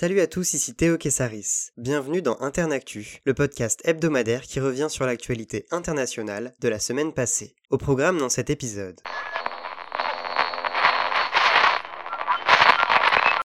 Salut à tous, ici Théo Kessaris. Bienvenue dans Internactu, le podcast hebdomadaire qui revient sur l'actualité internationale de la semaine passée. Au programme dans cet épisode.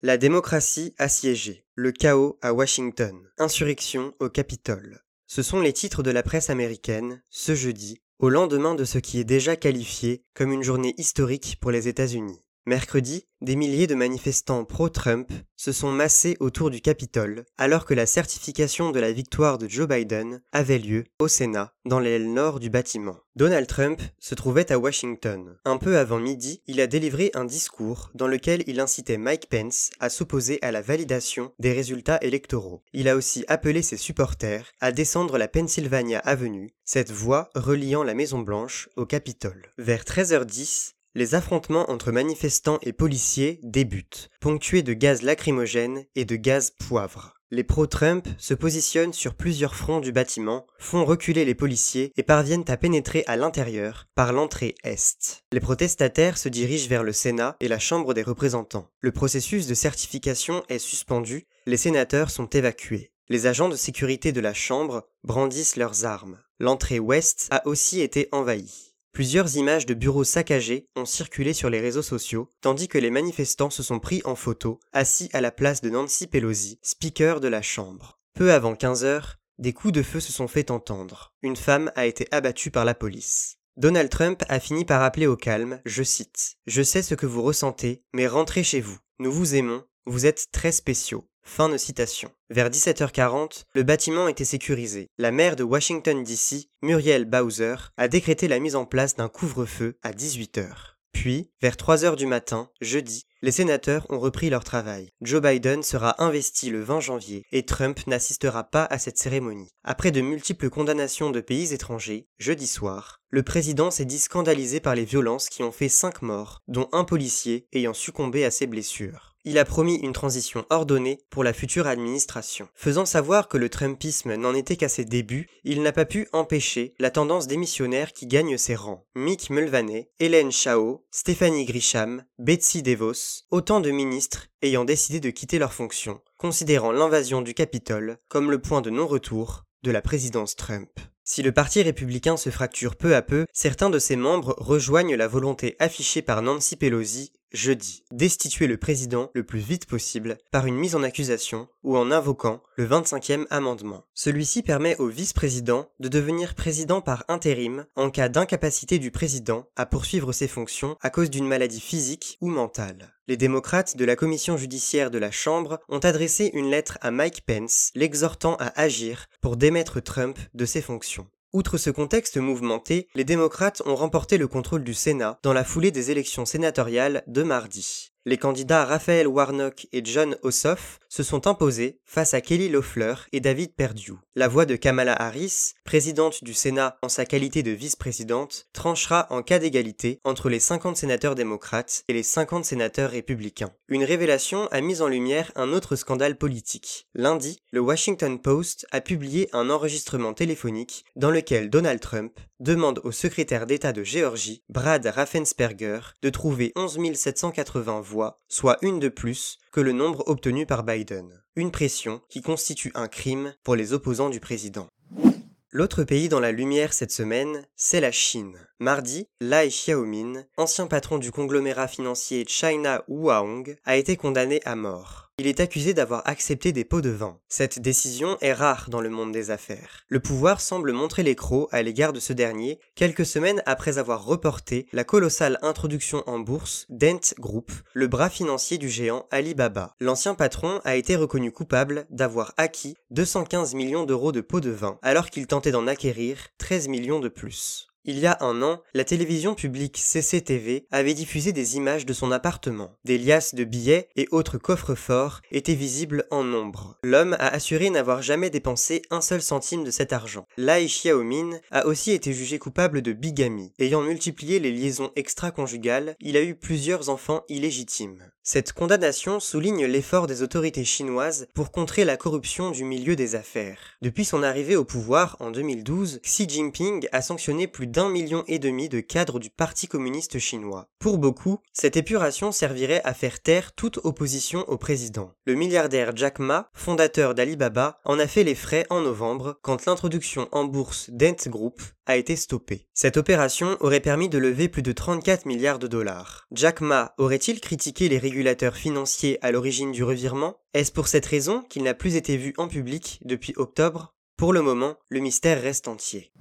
La démocratie assiégée, le chaos à Washington, insurrection au Capitole. Ce sont les titres de la presse américaine ce jeudi, au lendemain de ce qui est déjà qualifié comme une journée historique pour les États-Unis. Mercredi, des milliers de manifestants pro-Trump se sont massés autour du Capitole, alors que la certification de la victoire de Joe Biden avait lieu au Sénat, dans l'aile nord du bâtiment. Donald Trump se trouvait à Washington. Un peu avant midi, il a délivré un discours dans lequel il incitait Mike Pence à s'opposer à la validation des résultats électoraux. Il a aussi appelé ses supporters à descendre la Pennsylvania Avenue, cette voie reliant la Maison Blanche au Capitole. Vers 13h10, les affrontements entre manifestants et policiers débutent, ponctués de gaz lacrymogène et de gaz poivre. Les pro-Trump se positionnent sur plusieurs fronts du bâtiment, font reculer les policiers et parviennent à pénétrer à l'intérieur par l'entrée est. Les protestataires se dirigent vers le Sénat et la Chambre des représentants. Le processus de certification est suspendu, les sénateurs sont évacués. Les agents de sécurité de la Chambre brandissent leurs armes. L'entrée ouest a aussi été envahie. Plusieurs images de bureaux saccagés ont circulé sur les réseaux sociaux, tandis que les manifestants se sont pris en photo, assis à la place de Nancy Pelosi, speaker de la Chambre. Peu avant 15 heures, des coups de feu se sont fait entendre. Une femme a été abattue par la police. Donald Trump a fini par appeler au calme, je cite Je sais ce que vous ressentez, mais rentrez chez vous. Nous vous aimons, vous êtes très spéciaux. Fin de citation. Vers 17h40, le bâtiment était sécurisé. La maire de Washington DC, Muriel Bowser, a décrété la mise en place d'un couvre-feu à 18h. Puis, vers 3h du matin, jeudi, les sénateurs ont repris leur travail. Joe Biden sera investi le 20 janvier et Trump n'assistera pas à cette cérémonie. Après de multiples condamnations de pays étrangers, jeudi soir, le président s'est dit scandalisé par les violences qui ont fait 5 morts, dont un policier ayant succombé à ses blessures il a promis une transition ordonnée pour la future administration. Faisant savoir que le Trumpisme n'en était qu'à ses débuts, il n'a pas pu empêcher la tendance démissionnaire qui gagne ses rangs. Mick Mulvaney, Hélène Chao, Stéphanie Grisham, Betsy DeVos, autant de ministres ayant décidé de quitter leurs fonctions, considérant l'invasion du Capitole comme le point de non-retour de la présidence Trump. Si le Parti républicain se fracture peu à peu, certains de ses membres rejoignent la volonté affichée par Nancy Pelosi jeudi, destituer le président le plus vite possible par une mise en accusation ou en invoquant le 25e amendement. Celui-ci permet au vice-président de devenir président par intérim en cas d'incapacité du président à poursuivre ses fonctions à cause d'une maladie physique ou mentale. Les démocrates de la commission judiciaire de la Chambre ont adressé une lettre à Mike Pence l'exhortant à agir pour démettre Trump de ses fonctions. Outre ce contexte mouvementé, les démocrates ont remporté le contrôle du Sénat dans la foulée des élections sénatoriales de mardi. Les candidats Raphaël Warnock et John Ossoff se sont imposés face à Kelly Loeffler et David Perdue. La voix de Kamala Harris, présidente du Sénat en sa qualité de vice-présidente, tranchera en cas d'égalité entre les 50 sénateurs démocrates et les 50 sénateurs républicains. Une révélation a mis en lumière un autre scandale politique. Lundi, le Washington Post a publié un enregistrement téléphonique dans lequel Donald Trump demande au secrétaire d'État de Géorgie, Brad Raffensperger, de trouver 11 780 voix, soit une de plus que le nombre obtenu par Biden. Une pression qui constitue un crime pour les opposants du président. L'autre pays dans la lumière cette semaine, c'est la Chine. Mardi, Lai Xiaomin, ancien patron du conglomérat financier China Huang, a été condamné à mort. Il est accusé d'avoir accepté des pots de vin. Cette décision est rare dans le monde des affaires. Le pouvoir semble montrer les à l'égard de ce dernier, quelques semaines après avoir reporté la colossale introduction en bourse Dent Group, le bras financier du géant Alibaba. L'ancien patron a été reconnu coupable d'avoir acquis 215 millions d'euros de pots de vin, alors qu'il tentait d'en acquérir 13 millions de plus. Il y a un an, la télévision publique CCTV avait diffusé des images de son appartement. Des liasses de billets et autres coffres forts étaient visibles en nombre. L'homme a assuré n'avoir jamais dépensé un seul centime de cet argent. Lai Xiaomin a aussi été jugé coupable de bigamie. Ayant multiplié les liaisons extra-conjugales, il a eu plusieurs enfants illégitimes. Cette condamnation souligne l'effort des autorités chinoises pour contrer la corruption du milieu des affaires. Depuis son arrivée au pouvoir en 2012, Xi Jinping a sanctionné plus d'un million et demi de cadres du Parti communiste chinois. Pour beaucoup, cette épuration servirait à faire taire toute opposition au président. Le milliardaire Jack Ma, fondateur d'Alibaba, en a fait les frais en novembre quand l'introduction en bourse d'Ent Group a été stoppée. Cette opération aurait permis de lever plus de 34 milliards de dollars. Jack Ma aurait-il critiqué les régulateur financier à l'origine du revirement? Est-ce pour cette raison qu'il n'a plus été vu en public depuis octobre? Pour le moment, le mystère reste entier.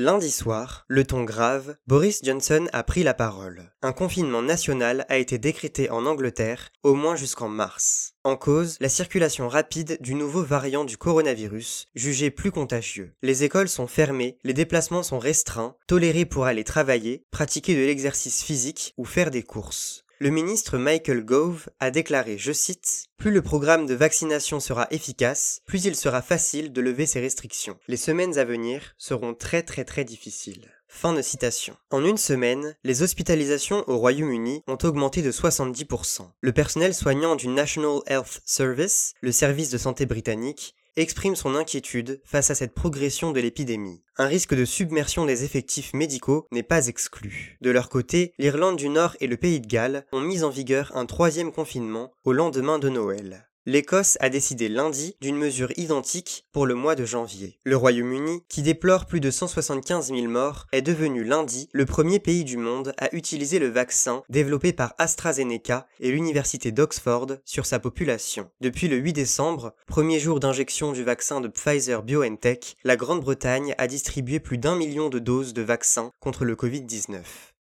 Lundi soir, le ton grave, Boris Johnson a pris la parole. Un confinement national a été décrété en Angleterre, au moins jusqu'en mars. En cause, la circulation rapide du nouveau variant du coronavirus, jugé plus contagieux. Les écoles sont fermées, les déplacements sont restreints, tolérés pour aller travailler, pratiquer de l'exercice physique ou faire des courses. Le ministre Michael Gove a déclaré, je cite, Plus le programme de vaccination sera efficace, plus il sera facile de lever ces restrictions. Les semaines à venir seront très très très difficiles. Fin de citation. En une semaine, les hospitalisations au Royaume-Uni ont augmenté de 70%. Le personnel soignant du National Health Service, le service de santé britannique, exprime son inquiétude face à cette progression de l'épidémie. Un risque de submersion des effectifs médicaux n'est pas exclu. De leur côté, l'Irlande du Nord et le Pays de Galles ont mis en vigueur un troisième confinement au lendemain de Noël l'Écosse a décidé lundi d'une mesure identique pour le mois de janvier. Le Royaume-Uni, qui déplore plus de 175 000 morts, est devenu lundi le premier pays du monde à utiliser le vaccin développé par AstraZeneca et l'Université d'Oxford sur sa population. Depuis le 8 décembre, premier jour d'injection du vaccin de Pfizer BioNTech, la Grande-Bretagne a distribué plus d'un million de doses de vaccins contre le Covid-19.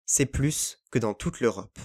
C'est plus que dans toute l'Europe.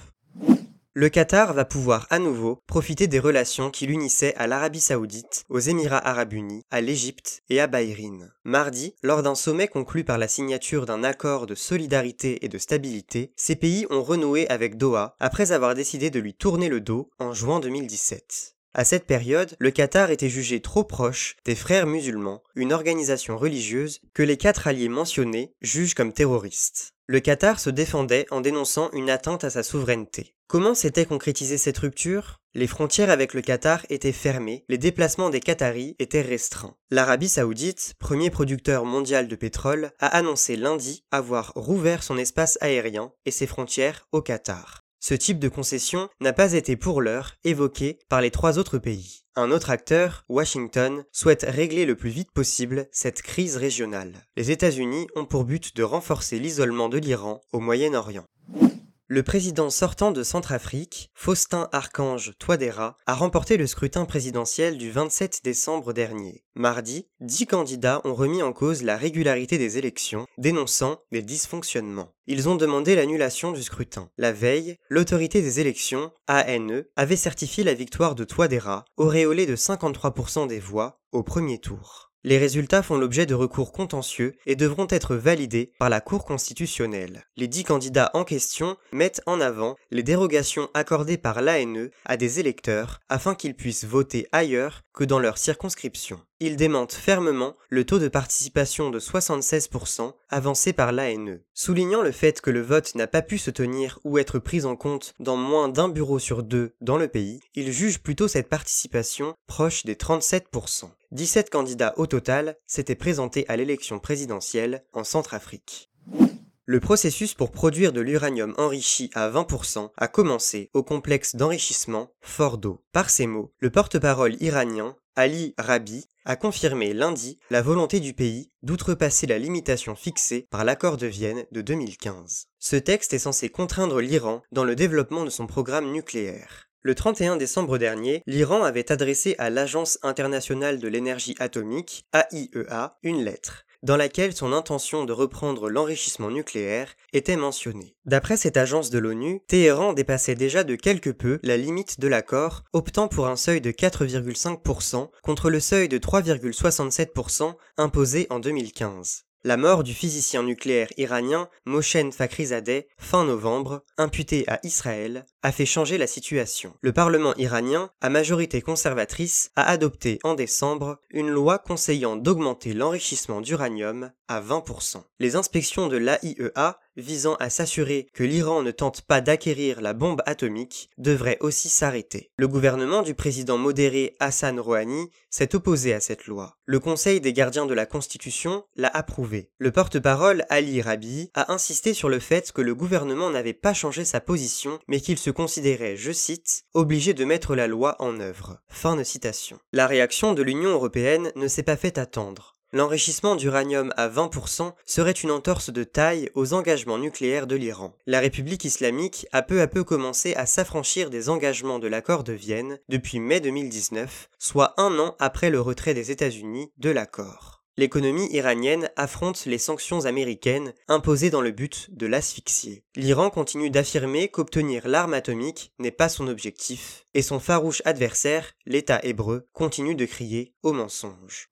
Le Qatar va pouvoir à nouveau profiter des relations qui l'unissaient à l'Arabie saoudite, aux Émirats arabes unis, à l'Égypte et à Bahreïn. Mardi, lors d'un sommet conclu par la signature d'un accord de solidarité et de stabilité, ces pays ont renoué avec Doha après avoir décidé de lui tourner le dos en juin 2017. À cette période, le Qatar était jugé trop proche des frères musulmans, une organisation religieuse que les quatre alliés mentionnés jugent comme terroristes. Le Qatar se défendait en dénonçant une atteinte à sa souveraineté. Comment s'était concrétisée cette rupture? Les frontières avec le Qatar étaient fermées, les déplacements des Qataris étaient restreints. L'Arabie saoudite, premier producteur mondial de pétrole, a annoncé lundi avoir rouvert son espace aérien et ses frontières au Qatar. Ce type de concession n'a pas été pour l'heure évoqué par les trois autres pays. Un autre acteur, Washington, souhaite régler le plus vite possible cette crise régionale. Les États-Unis ont pour but de renforcer l'isolement de l'Iran au Moyen-Orient. Le président sortant de Centrafrique, Faustin Archange Touadéra, a remporté le scrutin présidentiel du 27 décembre dernier. Mardi, dix candidats ont remis en cause la régularité des élections, dénonçant des dysfonctionnements. Ils ont demandé l'annulation du scrutin. La veille, l'autorité des élections, ANE, avait certifié la victoire de Touadéra, auréolé de 53% des voix, au premier tour. Les résultats font l'objet de recours contentieux et devront être validés par la Cour constitutionnelle. Les dix candidats en question mettent en avant les dérogations accordées par l'ANE à des électeurs afin qu'ils puissent voter ailleurs que dans leur circonscription. Ils démentent fermement le taux de participation de 76% avancé par l'ANE. Soulignant le fait que le vote n'a pas pu se tenir ou être pris en compte dans moins d'un bureau sur deux dans le pays, ils jugent plutôt cette participation proche des 37%. 17 candidats au total s'étaient présentés à l'élection présidentielle en Centrafrique. Le processus pour produire de l'uranium enrichi à 20% a commencé au complexe d'enrichissement Fordo. Par ces mots, le porte-parole iranien Ali Rabi a confirmé lundi la volonté du pays d'outrepasser la limitation fixée par l'accord de Vienne de 2015. Ce texte est censé contraindre l'Iran dans le développement de son programme nucléaire. Le 31 décembre dernier, l'Iran avait adressé à l'Agence internationale de l'énergie atomique, AIEA, e une lettre dans laquelle son intention de reprendre l'enrichissement nucléaire était mentionnée. D'après cette agence de l'ONU, Téhéran dépassait déjà de quelque peu la limite de l'accord, optant pour un seuil de 4,5% contre le seuil de 3,67% imposé en 2015. La mort du physicien nucléaire iranien Mohsen Fakhrizadeh fin novembre, imputé à Israël, a fait changer la situation. Le Parlement iranien, à majorité conservatrice, a adopté en décembre une loi conseillant d'augmenter l'enrichissement d'uranium à 20%. Les inspections de l'AIEA, visant à s'assurer que l'Iran ne tente pas d'acquérir la bombe atomique devrait aussi s'arrêter. Le gouvernement du président modéré Hassan Rouhani s'est opposé à cette loi. Le Conseil des gardiens de la Constitution l'a approuvé. Le porte-parole Ali Rabi a insisté sur le fait que le gouvernement n'avait pas changé sa position mais qu'il se considérait, je cite, obligé de mettre la loi en œuvre. Fin de citation. La réaction de l'Union européenne ne s'est pas fait attendre. L'enrichissement d'uranium à 20% serait une entorse de taille aux engagements nucléaires de l'Iran. La République islamique a peu à peu commencé à s'affranchir des engagements de l'accord de Vienne depuis mai 2019, soit un an après le retrait des États-Unis de l'accord. L'économie iranienne affronte les sanctions américaines imposées dans le but de l'asphyxier. L'Iran continue d'affirmer qu'obtenir l'arme atomique n'est pas son objectif, et son farouche adversaire, l'État hébreu, continue de crier au mensonge.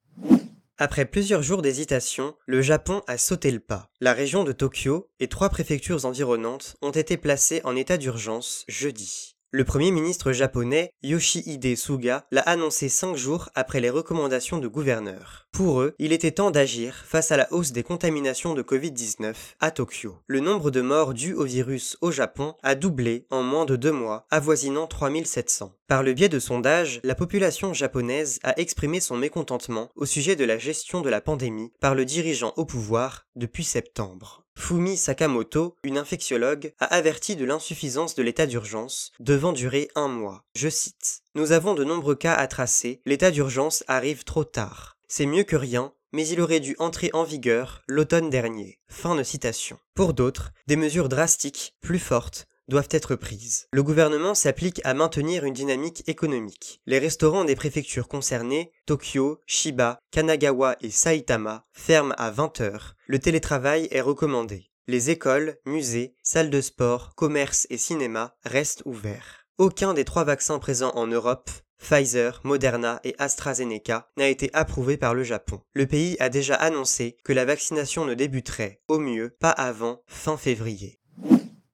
Après plusieurs jours d'hésitation, le Japon a sauté le pas. La région de Tokyo et trois préfectures environnantes ont été placées en état d'urgence jeudi. Le Premier ministre japonais Yoshihide Suga l'a annoncé cinq jours après les recommandations de gouverneurs. Pour eux, il était temps d'agir face à la hausse des contaminations de Covid-19 à Tokyo. Le nombre de morts dus au virus au Japon a doublé en moins de deux mois, avoisinant 3700. Par le biais de sondages, la population japonaise a exprimé son mécontentement au sujet de la gestion de la pandémie par le dirigeant au pouvoir depuis septembre. Fumi Sakamoto, une infectiologue, a averti de l'insuffisance de l'état d'urgence, devant durer un mois. Je cite. Nous avons de nombreux cas à tracer, l'état d'urgence arrive trop tard. C'est mieux que rien, mais il aurait dû entrer en vigueur l'automne dernier. Fin de citation. Pour d'autres, des mesures drastiques, plus fortes, doivent être prises. Le gouvernement s'applique à maintenir une dynamique économique. Les restaurants des préfectures concernées, Tokyo, Shiba, Kanagawa et Saitama, ferment à 20 heures. Le télétravail est recommandé. Les écoles, musées, salles de sport, commerces et cinémas restent ouverts. Aucun des trois vaccins présents en Europe Pfizer, Moderna et AstraZeneca n'a été approuvé par le Japon. Le pays a déjà annoncé que la vaccination ne débuterait, au mieux, pas avant fin février.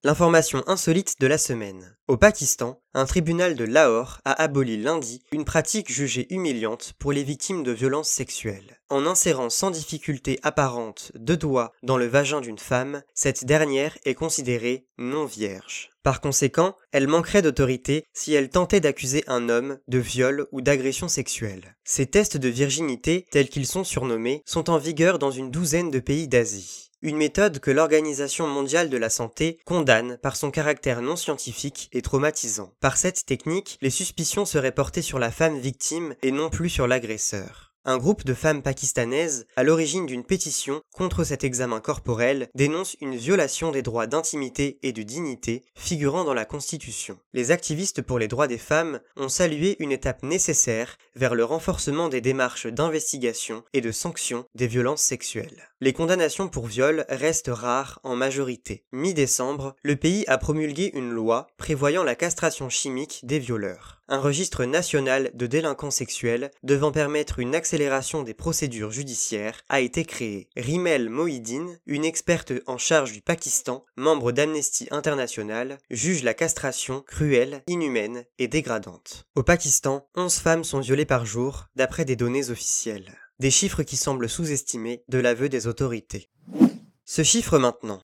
L'information insolite de la semaine. Au Pakistan, un tribunal de Lahore a aboli lundi une pratique jugée humiliante pour les victimes de violences sexuelles. En insérant sans difficulté apparente deux doigts dans le vagin d'une femme, cette dernière est considérée non vierge. Par conséquent, elle manquerait d'autorité si elle tentait d'accuser un homme de viol ou d'agression sexuelle. Ces tests de virginité, tels qu'ils sont surnommés, sont en vigueur dans une douzaine de pays d'Asie une méthode que l'Organisation mondiale de la santé condamne par son caractère non scientifique et traumatisant. Par cette technique, les suspicions seraient portées sur la femme victime et non plus sur l'agresseur. Un groupe de femmes pakistanaises, à l'origine d'une pétition contre cet examen corporel, dénonce une violation des droits d'intimité et de dignité figurant dans la Constitution. Les activistes pour les droits des femmes ont salué une étape nécessaire vers le renforcement des démarches d'investigation et de sanction des violences sexuelles. Les condamnations pour viol restent rares en majorité. Mi-décembre, le pays a promulgué une loi prévoyant la castration chimique des violeurs un registre national de délinquants sexuels devant permettre une accélération des procédures judiciaires a été créé. Rimel Mohidine, une experte en charge du Pakistan, membre d'Amnesty International, juge la castration cruelle, inhumaine et dégradante. Au Pakistan, 11 femmes sont violées par jour, d'après des données officielles. Des chiffres qui semblent sous-estimés de l'aveu des autorités. Ce chiffre maintenant.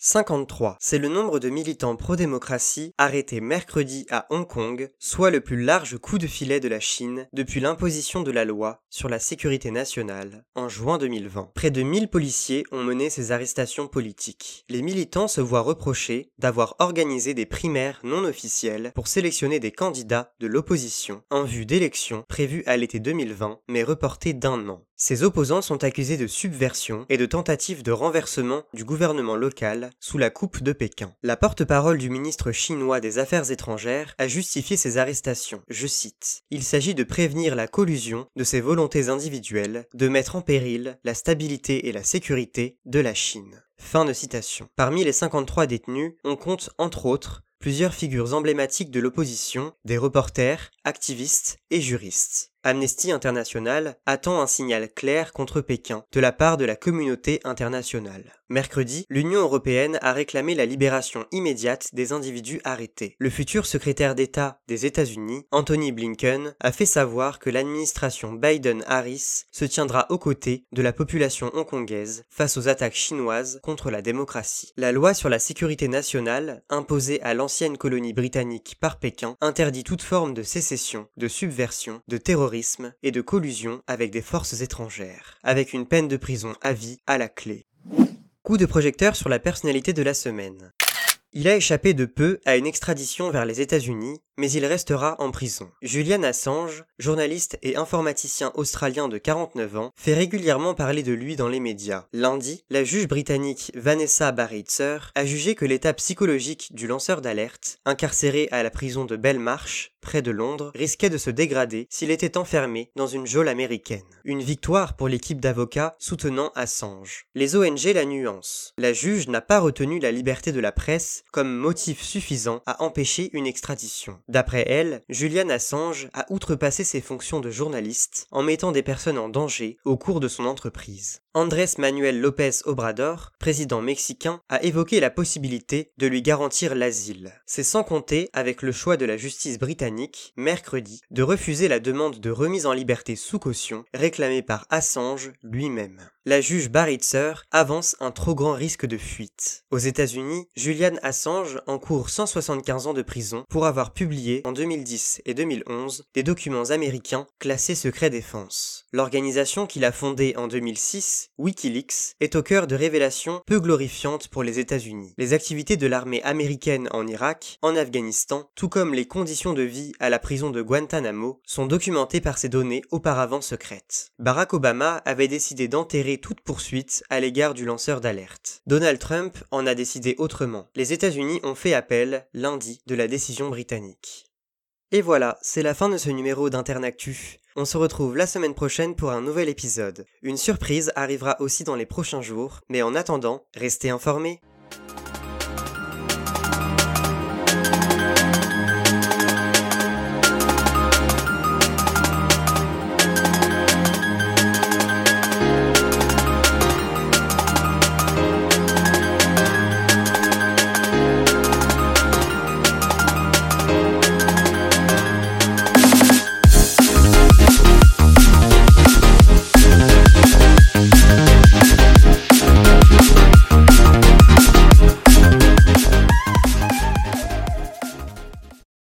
53. C'est le nombre de militants pro-démocratie arrêtés mercredi à Hong Kong, soit le plus large coup de filet de la Chine depuis l'imposition de la loi sur la sécurité nationale en juin 2020. Près de 1000 policiers ont mené ces arrestations politiques. Les militants se voient reprocher d'avoir organisé des primaires non officielles pour sélectionner des candidats de l'opposition en vue d'élections prévues à l'été 2020 mais reportées d'un an. Ces opposants sont accusés de subversion et de tentative de renversement du gouvernement local sous la coupe de Pékin. La porte-parole du ministre chinois des Affaires étrangères a justifié ces arrestations. Je cite. Il s'agit de prévenir la collusion de ces volontés individuelles de mettre en péril la stabilité et la sécurité de la Chine. Fin de citation. Parmi les 53 détenus, on compte entre autres plusieurs figures emblématiques de l'opposition, des reporters, activistes et juristes. Amnesty International attend un signal clair contre Pékin de la part de la communauté internationale. Mercredi, l'Union européenne a réclamé la libération immédiate des individus arrêtés. Le futur secrétaire d'État des États-Unis, Anthony Blinken, a fait savoir que l'administration Biden-Harris se tiendra aux côtés de la population hongkongaise face aux attaques chinoises contre la démocratie. La loi sur la sécurité nationale, imposée à l'ancienne colonie britannique par Pékin, interdit toute forme de sécession, de subversion, de terrorisme et de collusion avec des forces étrangères, avec une peine de prison à vie à la clé. Coup de projecteur sur la personnalité de la semaine. Il a échappé de peu à une extradition vers les États-Unis mais il restera en prison. Julian Assange, journaliste et informaticien australien de 49 ans, fait régulièrement parler de lui dans les médias. Lundi, la juge britannique Vanessa Barritzer a jugé que l'état psychologique du lanceur d'alerte, incarcéré à la prison de Belmarsh, près de Londres, risquait de se dégrader s'il était enfermé dans une geôle américaine. Une victoire pour l'équipe d'avocats soutenant Assange. Les ONG la nuancent. La juge n'a pas retenu la liberté de la presse comme motif suffisant à empêcher une extradition. D'après elle, Julian Assange a outrepassé ses fonctions de journaliste en mettant des personnes en danger au cours de son entreprise. Andrés Manuel López Obrador, président mexicain, a évoqué la possibilité de lui garantir l'asile. C'est sans compter avec le choix de la justice britannique, mercredi, de refuser la demande de remise en liberté sous caution réclamée par Assange lui-même. La juge Baritzer avance un trop grand risque de fuite. Aux États-Unis, Julian Assange encourt 175 ans de prison pour avoir publié en 2010 et 2011 des documents américains classés secret défense. L'organisation qu'il a fondée en 2006 Wikileaks est au cœur de révélations peu glorifiantes pour les États-Unis. Les activités de l'armée américaine en Irak, en Afghanistan, tout comme les conditions de vie à la prison de Guantanamo, sont documentées par ces données auparavant secrètes. Barack Obama avait décidé d'enterrer toute poursuite à l'égard du lanceur d'alerte. Donald Trump en a décidé autrement. Les États-Unis ont fait appel lundi de la décision britannique. Et voilà, c'est la fin de ce numéro d'Internactu. On se retrouve la semaine prochaine pour un nouvel épisode. Une surprise arrivera aussi dans les prochains jours, mais en attendant, restez informés.